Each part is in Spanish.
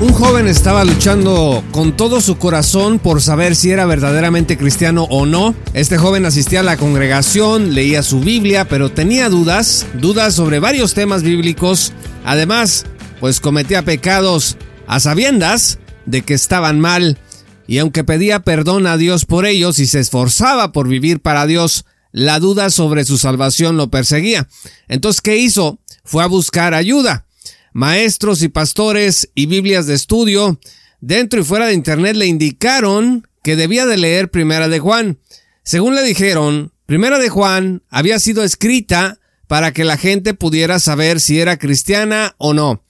Un joven estaba luchando con todo su corazón por saber si era verdaderamente cristiano o no. Este joven asistía a la congregación, leía su Biblia, pero tenía dudas, dudas sobre varios temas bíblicos. Además, pues cometía pecados a sabiendas de que estaban mal. Y aunque pedía perdón a Dios por ellos y se esforzaba por vivir para Dios, la duda sobre su salvación lo perseguía. Entonces, ¿qué hizo? Fue a buscar ayuda maestros y pastores y Biblias de estudio dentro y fuera de Internet le indicaron que debía de leer Primera de Juan. Según le dijeron, Primera de Juan había sido escrita para que la gente pudiera saber si era cristiana o no.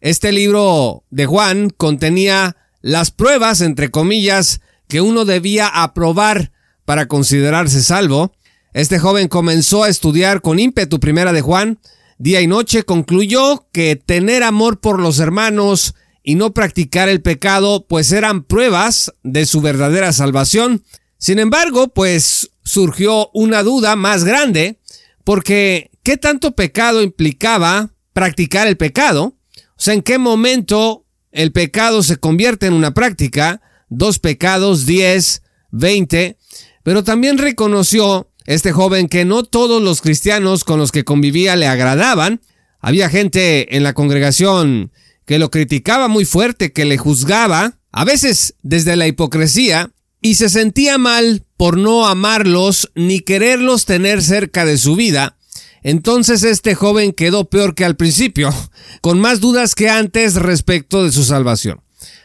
Este libro de Juan contenía las pruebas, entre comillas, que uno debía aprobar para considerarse salvo. Este joven comenzó a estudiar con ímpetu Primera de Juan, día y noche, concluyó que tener amor por los hermanos y no practicar el pecado, pues eran pruebas de su verdadera salvación. Sin embargo, pues surgió una duda más grande, porque ¿qué tanto pecado implicaba practicar el pecado? O sea, ¿en qué momento el pecado se convierte en una práctica? Dos pecados, diez, veinte. Pero también reconoció este joven que no todos los cristianos con los que convivía le agradaban. Había gente en la congregación que lo criticaba muy fuerte, que le juzgaba, a veces desde la hipocresía, y se sentía mal por no amarlos ni quererlos tener cerca de su vida. Entonces este joven quedó peor que al principio, con más dudas que antes respecto de su salvación.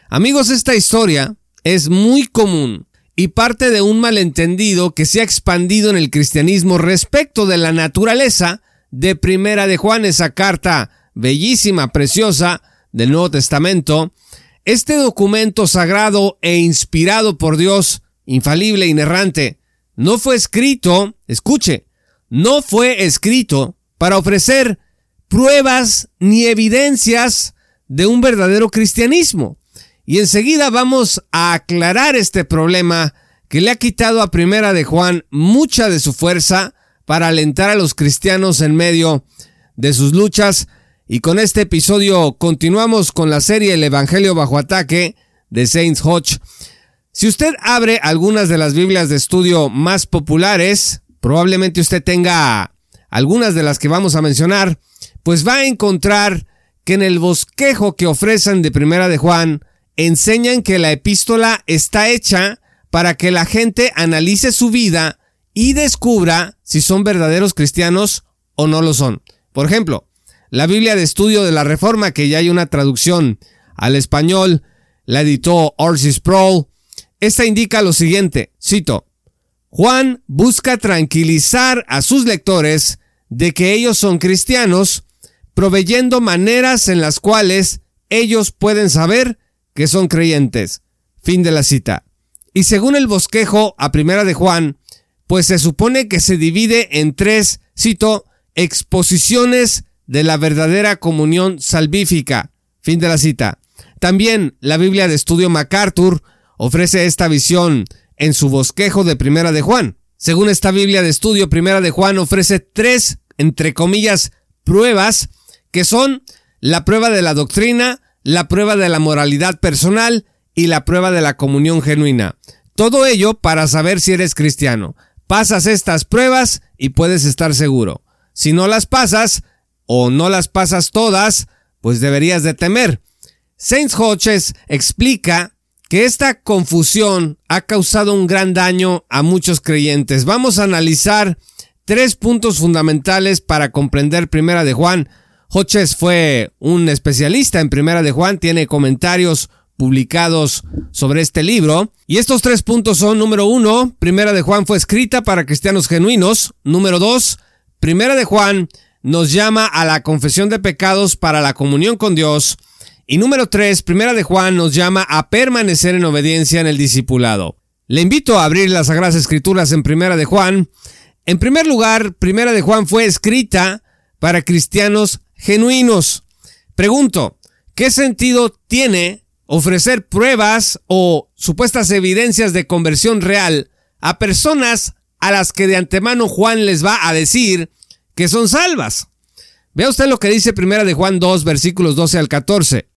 Amigos, esta historia es muy común y parte de un malentendido que se ha expandido en el cristianismo respecto de la naturaleza de Primera de Juan, esa carta bellísima, preciosa del Nuevo Testamento. Este documento sagrado e inspirado por Dios, infalible inerrante, no fue escrito, escuche, no fue escrito para ofrecer pruebas ni evidencias de un verdadero cristianismo. Y enseguida vamos a aclarar este problema que le ha quitado a Primera de Juan mucha de su fuerza para alentar a los cristianos en medio de sus luchas. Y con este episodio continuamos con la serie El Evangelio bajo ataque de Saints Hodge. Si usted abre algunas de las Biblias de estudio más populares, probablemente usted tenga algunas de las que vamos a mencionar, pues va a encontrar que en el bosquejo que ofrecen de Primera de Juan, enseñan que la epístola está hecha para que la gente analice su vida y descubra si son verdaderos cristianos o no lo son. Por ejemplo, la Biblia de Estudio de la Reforma, que ya hay una traducción al español, la editó Orsis Sproul. Esta indica lo siguiente, cito, Juan busca tranquilizar a sus lectores de que ellos son cristianos, proveyendo maneras en las cuales ellos pueden saber que son creyentes. Fin de la cita. Y según el bosquejo a primera de Juan, pues se supone que se divide en tres, cito, exposiciones de la verdadera comunión salvífica. Fin de la cita. También la Biblia de Estudio MacArthur ofrece esta visión en su bosquejo de Primera de Juan. Según esta Biblia de Estudio, Primera de Juan ofrece tres, entre comillas, pruebas que son la prueba de la doctrina, la prueba de la moralidad personal y la prueba de la comunión genuina. Todo ello para saber si eres cristiano. Pasas estas pruebas y puedes estar seguro. Si no las pasas o no las pasas todas, pues deberías de temer. Saints Hodges explica que esta confusión ha causado un gran daño a muchos creyentes. Vamos a analizar tres puntos fundamentales para comprender Primera de Juan Hodges fue un especialista en Primera de Juan, tiene comentarios publicados sobre este libro. Y estos tres puntos son, número uno, Primera de Juan fue escrita para cristianos genuinos. Número dos, Primera de Juan nos llama a la confesión de pecados para la comunión con Dios. Y número 3, Primera de Juan nos llama a permanecer en obediencia en el discipulado. Le invito a abrir las Sagradas Escrituras en Primera de Juan. En primer lugar, Primera de Juan fue escrita para cristianos genuinos. Pregunto, ¿qué sentido tiene ofrecer pruebas o supuestas evidencias de conversión real a personas a las que de antemano Juan les va a decir que son salvas? Vea usted lo que dice Primera de Juan 2, versículos 12 al 14.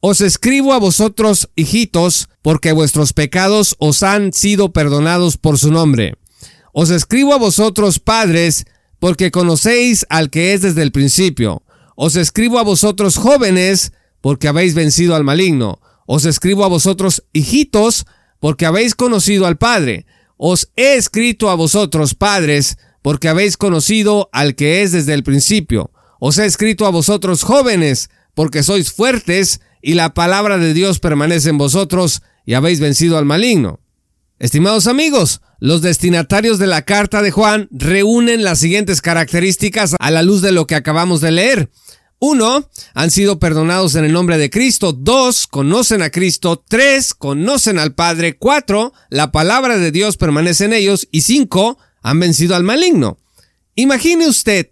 Os escribo a vosotros, hijitos, porque vuestros pecados os han sido perdonados por su nombre. Os escribo a vosotros, padres, porque conocéis al que es desde el principio. Os escribo a vosotros, jóvenes, porque habéis vencido al maligno. Os escribo a vosotros, hijitos, porque habéis conocido al Padre. Os he escrito a vosotros, padres, porque habéis conocido al que es desde el principio. Os he escrito a vosotros, jóvenes, porque sois fuertes, y la palabra de Dios permanece en vosotros y habéis vencido al maligno. Estimados amigos, los destinatarios de la carta de Juan reúnen las siguientes características a la luz de lo que acabamos de leer. Uno, han sido perdonados en el nombre de Cristo. Dos, conocen a Cristo. Tres, conocen al Padre. Cuatro, la palabra de Dios permanece en ellos. Y cinco, han vencido al maligno. Imagine usted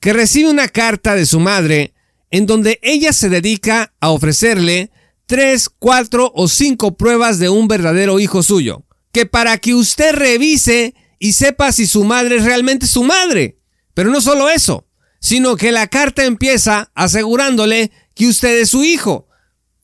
que recibe una carta de su madre en donde ella se dedica a ofrecerle tres, cuatro o cinco pruebas de un verdadero hijo suyo, que para que usted revise y sepa si su madre es realmente su madre. Pero no solo eso, sino que la carta empieza asegurándole que usted es su hijo.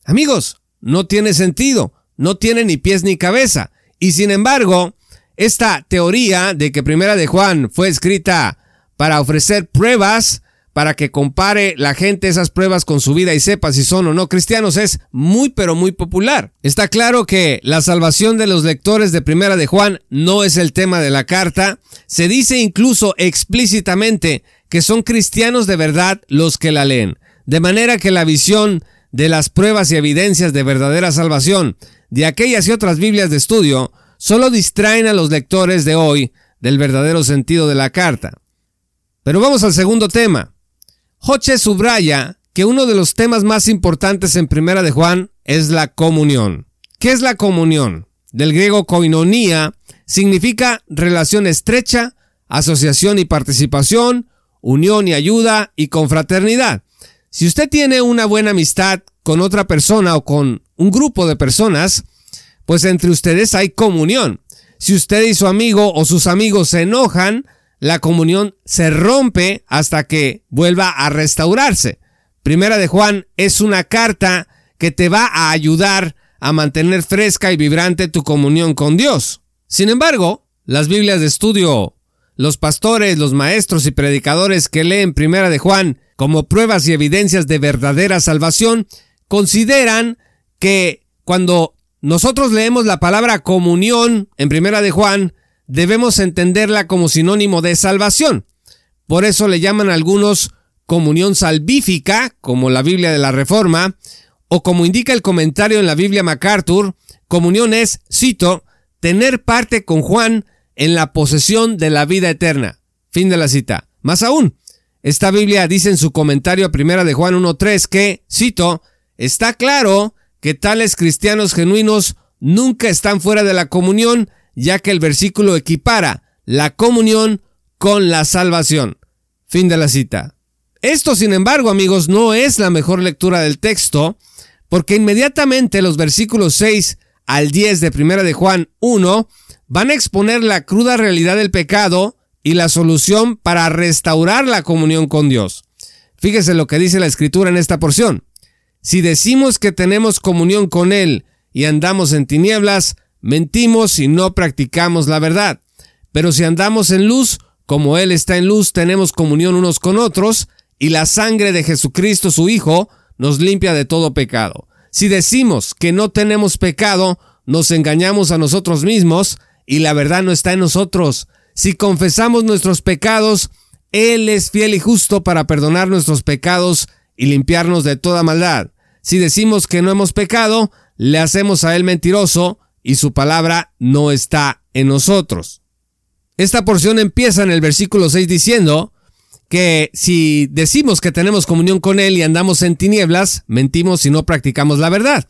Amigos, no tiene sentido, no tiene ni pies ni cabeza. Y sin embargo, esta teoría de que Primera de Juan fue escrita para ofrecer pruebas para que compare la gente esas pruebas con su vida y sepa si son o no cristianos es muy pero muy popular. Está claro que la salvación de los lectores de Primera de Juan no es el tema de la carta. Se dice incluso explícitamente que son cristianos de verdad los que la leen. De manera que la visión de las pruebas y evidencias de verdadera salvación de aquellas y otras Biblias de estudio solo distraen a los lectores de hoy del verdadero sentido de la carta. Pero vamos al segundo tema. Hoche subraya que uno de los temas más importantes en Primera de Juan es la comunión. ¿Qué es la comunión? Del griego koinonia significa relación estrecha, asociación y participación, unión y ayuda y confraternidad. Si usted tiene una buena amistad con otra persona o con un grupo de personas, pues entre ustedes hay comunión. Si usted y su amigo o sus amigos se enojan, la comunión se rompe hasta que vuelva a restaurarse. Primera de Juan es una carta que te va a ayudar a mantener fresca y vibrante tu comunión con Dios. Sin embargo, las Biblias de estudio, los pastores, los maestros y predicadores que leen Primera de Juan como pruebas y evidencias de verdadera salvación, consideran que cuando nosotros leemos la palabra comunión en Primera de Juan, debemos entenderla como sinónimo de salvación. Por eso le llaman algunos comunión salvífica, como la Biblia de la Reforma, o como indica el comentario en la Biblia MacArthur, comunión es, cito, tener parte con Juan en la posesión de la vida eterna. Fin de la cita. Más aún, esta Biblia dice en su comentario a primera de Juan 1.3 que, cito, está claro que tales cristianos genuinos nunca están fuera de la comunión ya que el versículo equipara la comunión con la salvación. Fin de la cita. Esto, sin embargo, amigos, no es la mejor lectura del texto, porque inmediatamente los versículos 6 al 10 de Primera de Juan 1 van a exponer la cruda realidad del pecado y la solución para restaurar la comunión con Dios. Fíjese lo que dice la escritura en esta porción. Si decimos que tenemos comunión con Él y andamos en tinieblas, mentimos si no practicamos la verdad. Pero si andamos en luz, como Él está en luz, tenemos comunión unos con otros, y la sangre de Jesucristo su Hijo nos limpia de todo pecado. Si decimos que no tenemos pecado, nos engañamos a nosotros mismos, y la verdad no está en nosotros. Si confesamos nuestros pecados, Él es fiel y justo para perdonar nuestros pecados y limpiarnos de toda maldad. Si decimos que no hemos pecado, le hacemos a Él mentiroso, y su palabra no está en nosotros. Esta porción empieza en el versículo 6 diciendo, que si decimos que tenemos comunión con Él y andamos en tinieblas, mentimos si no practicamos la verdad.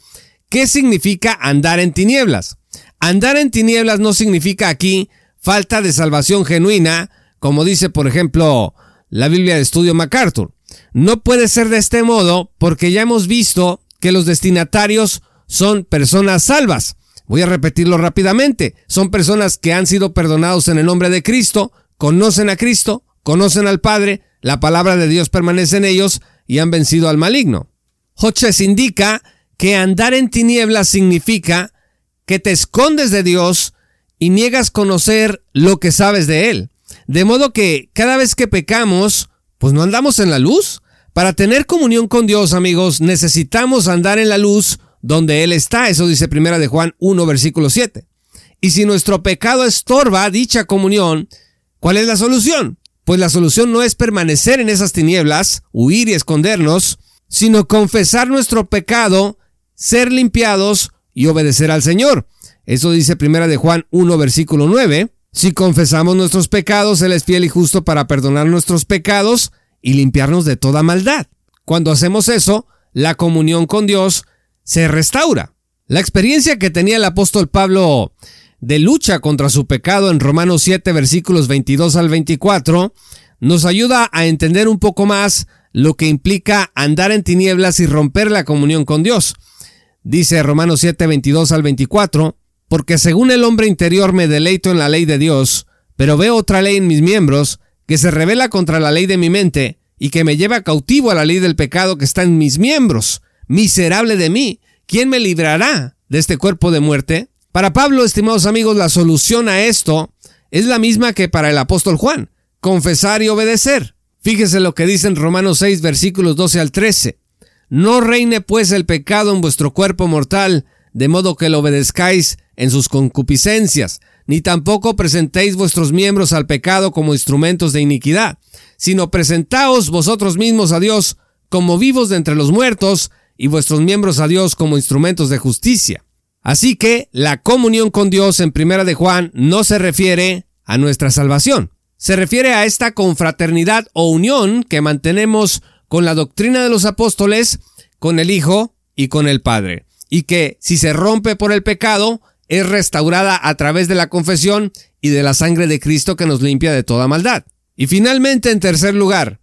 ¿Qué significa andar en tinieblas? Andar en tinieblas no significa aquí falta de salvación genuina, como dice por ejemplo la Biblia de Estudio MacArthur. No puede ser de este modo porque ya hemos visto que los destinatarios son personas salvas. Voy a repetirlo rápidamente. Son personas que han sido perdonados en el nombre de Cristo, conocen a Cristo, conocen al Padre, la palabra de Dios permanece en ellos y han vencido al maligno. Hodges indica que andar en tinieblas significa que te escondes de Dios y niegas conocer lo que sabes de Él. De modo que cada vez que pecamos, pues no andamos en la luz. Para tener comunión con Dios, amigos, necesitamos andar en la luz donde Él está. Eso dice primera de Juan 1, versículo 7. Y si nuestro pecado estorba dicha comunión, ¿cuál es la solución? Pues la solución no es permanecer en esas tinieblas, huir y escondernos, sino confesar nuestro pecado, ser limpiados y obedecer al Señor. Eso dice primera de Juan 1 versículo 9. Si confesamos nuestros pecados, Él es fiel y justo para perdonar nuestros pecados y limpiarnos de toda maldad. Cuando hacemos eso, la comunión con Dios se restaura. La experiencia que tenía el apóstol Pablo de lucha contra su pecado en Romanos 7 versículos 22 al 24 nos ayuda a entender un poco más lo que implica andar en tinieblas y romper la comunión con Dios. Dice Romanos 7 22 al 24, porque según el hombre interior me deleito en la ley de Dios, pero veo otra ley en mis miembros que se revela contra la ley de mi mente y que me lleva cautivo a la ley del pecado que está en mis miembros miserable de mí, ¿quién me librará de este cuerpo de muerte? Para Pablo, estimados amigos, la solución a esto es la misma que para el apóstol Juan, confesar y obedecer. Fíjese lo que dice en Romanos 6, versículos 12 al 13. No reine pues el pecado en vuestro cuerpo mortal, de modo que lo obedezcáis en sus concupiscencias, ni tampoco presentéis vuestros miembros al pecado como instrumentos de iniquidad, sino presentaos vosotros mismos a Dios como vivos de entre los muertos, y vuestros miembros a Dios como instrumentos de justicia. Así que la comunión con Dios en Primera de Juan no se refiere a nuestra salvación. Se refiere a esta confraternidad o unión que mantenemos con la doctrina de los apóstoles, con el Hijo y con el Padre. Y que si se rompe por el pecado, es restaurada a través de la confesión y de la sangre de Cristo que nos limpia de toda maldad. Y finalmente, en tercer lugar,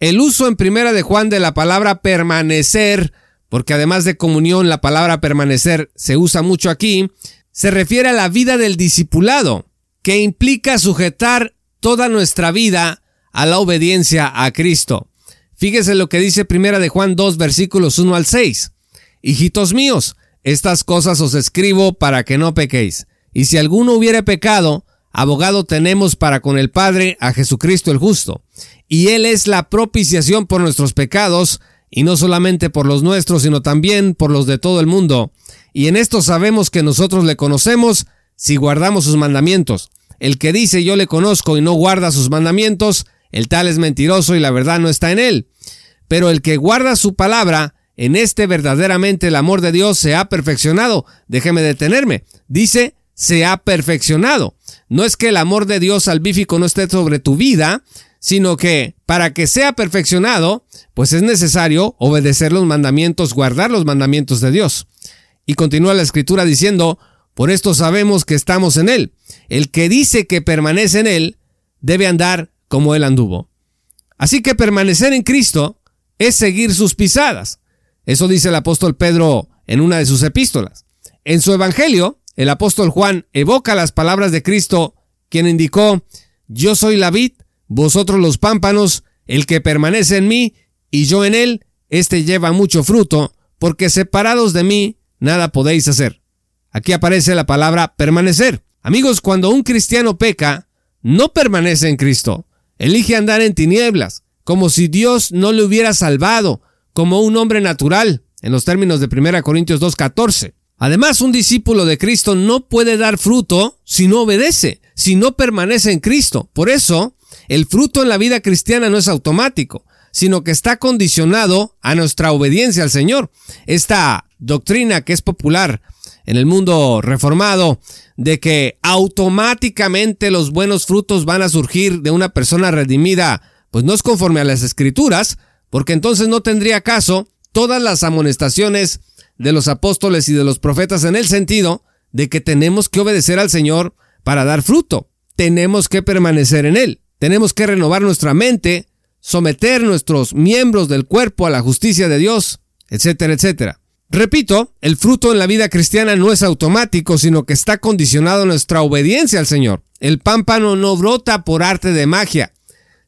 el uso en primera de Juan de la palabra permanecer porque además de comunión la palabra permanecer se usa mucho aquí, se refiere a la vida del discipulado, que implica sujetar toda nuestra vida a la obediencia a Cristo. Fíjese lo que dice Primera de Juan 2 versículos 1 al 6. Hijitos míos, estas cosas os escribo para que no pequéis. Y si alguno hubiere pecado, abogado tenemos para con el Padre a Jesucristo el justo. Y Él es la propiciación por nuestros pecados, y no solamente por los nuestros, sino también por los de todo el mundo. Y en esto sabemos que nosotros le conocemos si guardamos sus mandamientos. El que dice yo le conozco y no guarda sus mandamientos, el tal es mentiroso y la verdad no está en él. Pero el que guarda su palabra, en este verdaderamente el amor de Dios se ha perfeccionado. Déjeme detenerme. Dice, se ha perfeccionado. No es que el amor de Dios salvífico no esté sobre tu vida, sino que para que sea perfeccionado, pues es necesario obedecer los mandamientos, guardar los mandamientos de Dios. Y continúa la escritura diciendo, por esto sabemos que estamos en Él. El que dice que permanece en Él, debe andar como Él anduvo. Así que permanecer en Cristo es seguir sus pisadas. Eso dice el apóstol Pedro en una de sus epístolas. En su Evangelio, el apóstol Juan evoca las palabras de Cristo, quien indicó, yo soy la vid, vosotros los pámpanos, el que permanece en mí y yo en él, éste lleva mucho fruto, porque separados de mí nada podéis hacer. Aquí aparece la palabra permanecer. Amigos, cuando un cristiano peca, no permanece en Cristo. Elige andar en tinieblas, como si Dios no le hubiera salvado, como un hombre natural, en los términos de 1 Corintios 2.14. Además, un discípulo de Cristo no puede dar fruto si no obedece, si no permanece en Cristo. Por eso, el fruto en la vida cristiana no es automático, sino que está condicionado a nuestra obediencia al Señor. Esta doctrina que es popular en el mundo reformado de que automáticamente los buenos frutos van a surgir de una persona redimida pues no es conforme a las escrituras, porque entonces no tendría caso todas las amonestaciones de los apóstoles y de los profetas en el sentido de que tenemos que obedecer al Señor para dar fruto. Tenemos que permanecer en Él. Tenemos que renovar nuestra mente, someter nuestros miembros del cuerpo a la justicia de Dios, etcétera, etcétera. Repito, el fruto en la vida cristiana no es automático, sino que está condicionado a nuestra obediencia al Señor. El pámpano no brota por arte de magia.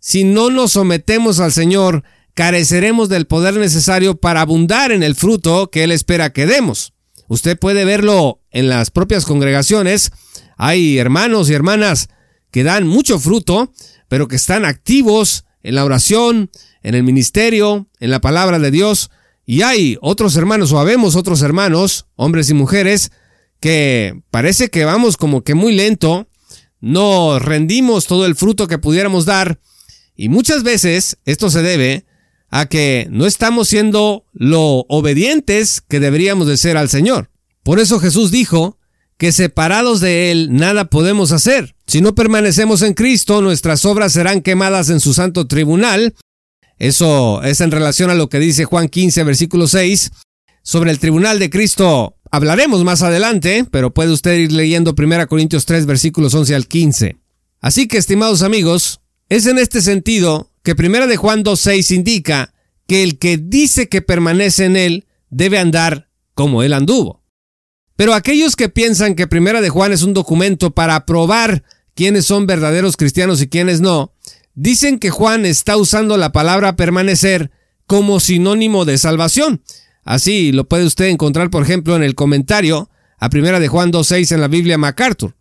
Si no nos sometemos al Señor, careceremos del poder necesario para abundar en el fruto que Él espera que demos. Usted puede verlo en las propias congregaciones. Hay hermanos y hermanas que dan mucho fruto, pero que están activos en la oración, en el ministerio, en la palabra de Dios. Y hay otros hermanos, o habemos otros hermanos, hombres y mujeres, que parece que vamos como que muy lento, no rendimos todo el fruto que pudiéramos dar, y muchas veces esto se debe a que no estamos siendo lo obedientes que deberíamos de ser al Señor. Por eso Jesús dijo que separados de Él nada podemos hacer. Si no permanecemos en Cristo, nuestras obras serán quemadas en su santo tribunal. Eso es en relación a lo que dice Juan 15, versículo 6. Sobre el tribunal de Cristo hablaremos más adelante, pero puede usted ir leyendo 1 Corintios 3, versículos 11 al 15. Así que, estimados amigos, es en este sentido que Primera de Juan 2.6 indica que el que dice que permanece en él debe andar como él anduvo. Pero aquellos que piensan que Primera de Juan es un documento para probar quiénes son verdaderos cristianos y quiénes no, dicen que Juan está usando la palabra permanecer como sinónimo de salvación. Así lo puede usted encontrar, por ejemplo, en el comentario a Primera de Juan 2.6 en la Biblia MacArthur.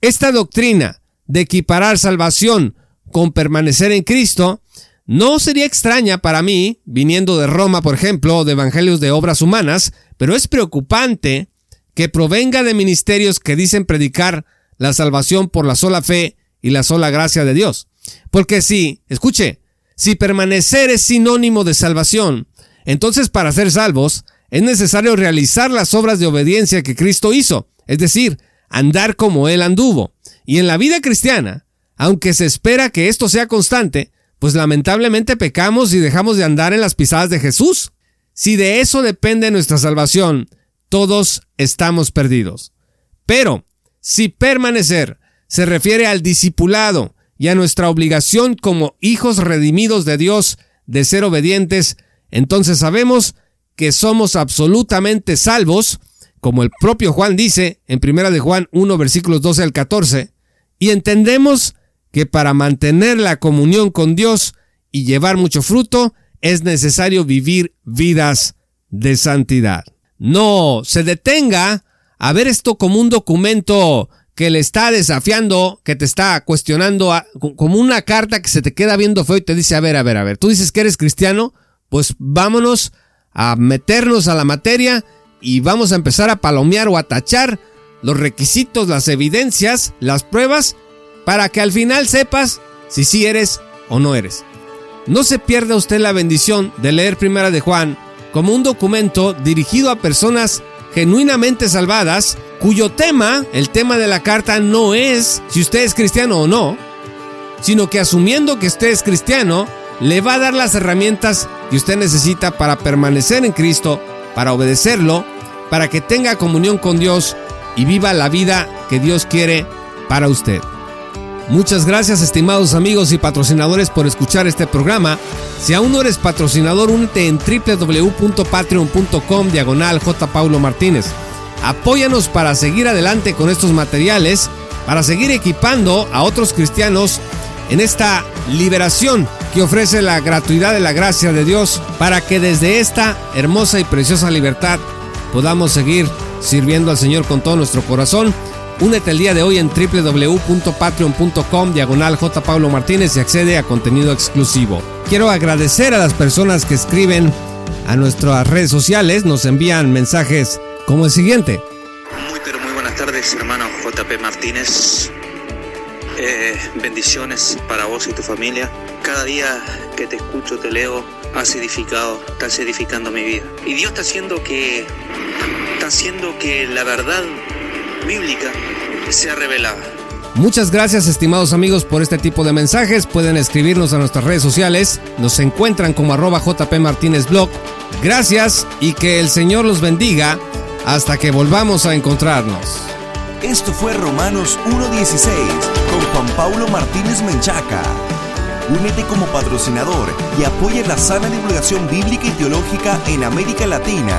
Esta doctrina de equiparar salvación con permanecer en Cristo, no sería extraña para mí, viniendo de Roma, por ejemplo, de evangelios de obras humanas, pero es preocupante que provenga de ministerios que dicen predicar la salvación por la sola fe y la sola gracia de Dios. Porque si, escuche, si permanecer es sinónimo de salvación, entonces para ser salvos es necesario realizar las obras de obediencia que Cristo hizo, es decir, andar como Él anduvo. Y en la vida cristiana, aunque se espera que esto sea constante, pues lamentablemente pecamos y dejamos de andar en las pisadas de Jesús. Si de eso depende nuestra salvación, todos estamos perdidos. Pero, si permanecer se refiere al discipulado y a nuestra obligación como hijos redimidos de Dios de ser obedientes, entonces sabemos que somos absolutamente salvos, como el propio Juan dice en 1 de Juan 1 versículos 12 al 14, y entendemos que para mantener la comunión con Dios y llevar mucho fruto es necesario vivir vidas de santidad. No se detenga a ver esto como un documento que le está desafiando, que te está cuestionando, como una carta que se te queda viendo feo y te dice, a ver, a ver, a ver, tú dices que eres cristiano, pues vámonos a meternos a la materia y vamos a empezar a palomear o a tachar los requisitos, las evidencias, las pruebas para que al final sepas si sí eres o no eres. No se pierda usted la bendición de leer Primera de Juan como un documento dirigido a personas genuinamente salvadas, cuyo tema, el tema de la carta, no es si usted es cristiano o no, sino que asumiendo que usted es cristiano, le va a dar las herramientas que usted necesita para permanecer en Cristo, para obedecerlo, para que tenga comunión con Dios y viva la vida que Dios quiere para usted. Muchas gracias estimados amigos y patrocinadores por escuchar este programa. Si aún no eres patrocinador, únete en www.patreon.com diagonal J. Paulo Martínez. Apóyanos para seguir adelante con estos materiales, para seguir equipando a otros cristianos en esta liberación que ofrece la gratuidad de la gracia de Dios para que desde esta hermosa y preciosa libertad podamos seguir sirviendo al Señor con todo nuestro corazón Únete el día de hoy en www.patreon.com diagonal J. Martínez y accede a contenido exclusivo. Quiero agradecer a las personas que escriben a nuestras redes sociales, nos envían mensajes como el siguiente. Muy pero muy buenas tardes hermano JP Martínez. Eh, bendiciones para vos y tu familia. Cada día que te escucho, te leo, has edificado, estás edificando mi vida. Y Dios está haciendo que, está haciendo que la verdad bíblica sea revelada. Muchas gracias estimados amigos por este tipo de mensajes. Pueden escribirnos a nuestras redes sociales. Nos encuentran como arroba JP Martínez Blog. Gracias y que el Señor los bendiga hasta que volvamos a encontrarnos. Esto fue Romanos 1.16 con Juan Pablo Martínez Menchaca. Únete como patrocinador y apoya la sana divulgación bíblica y teológica en América Latina.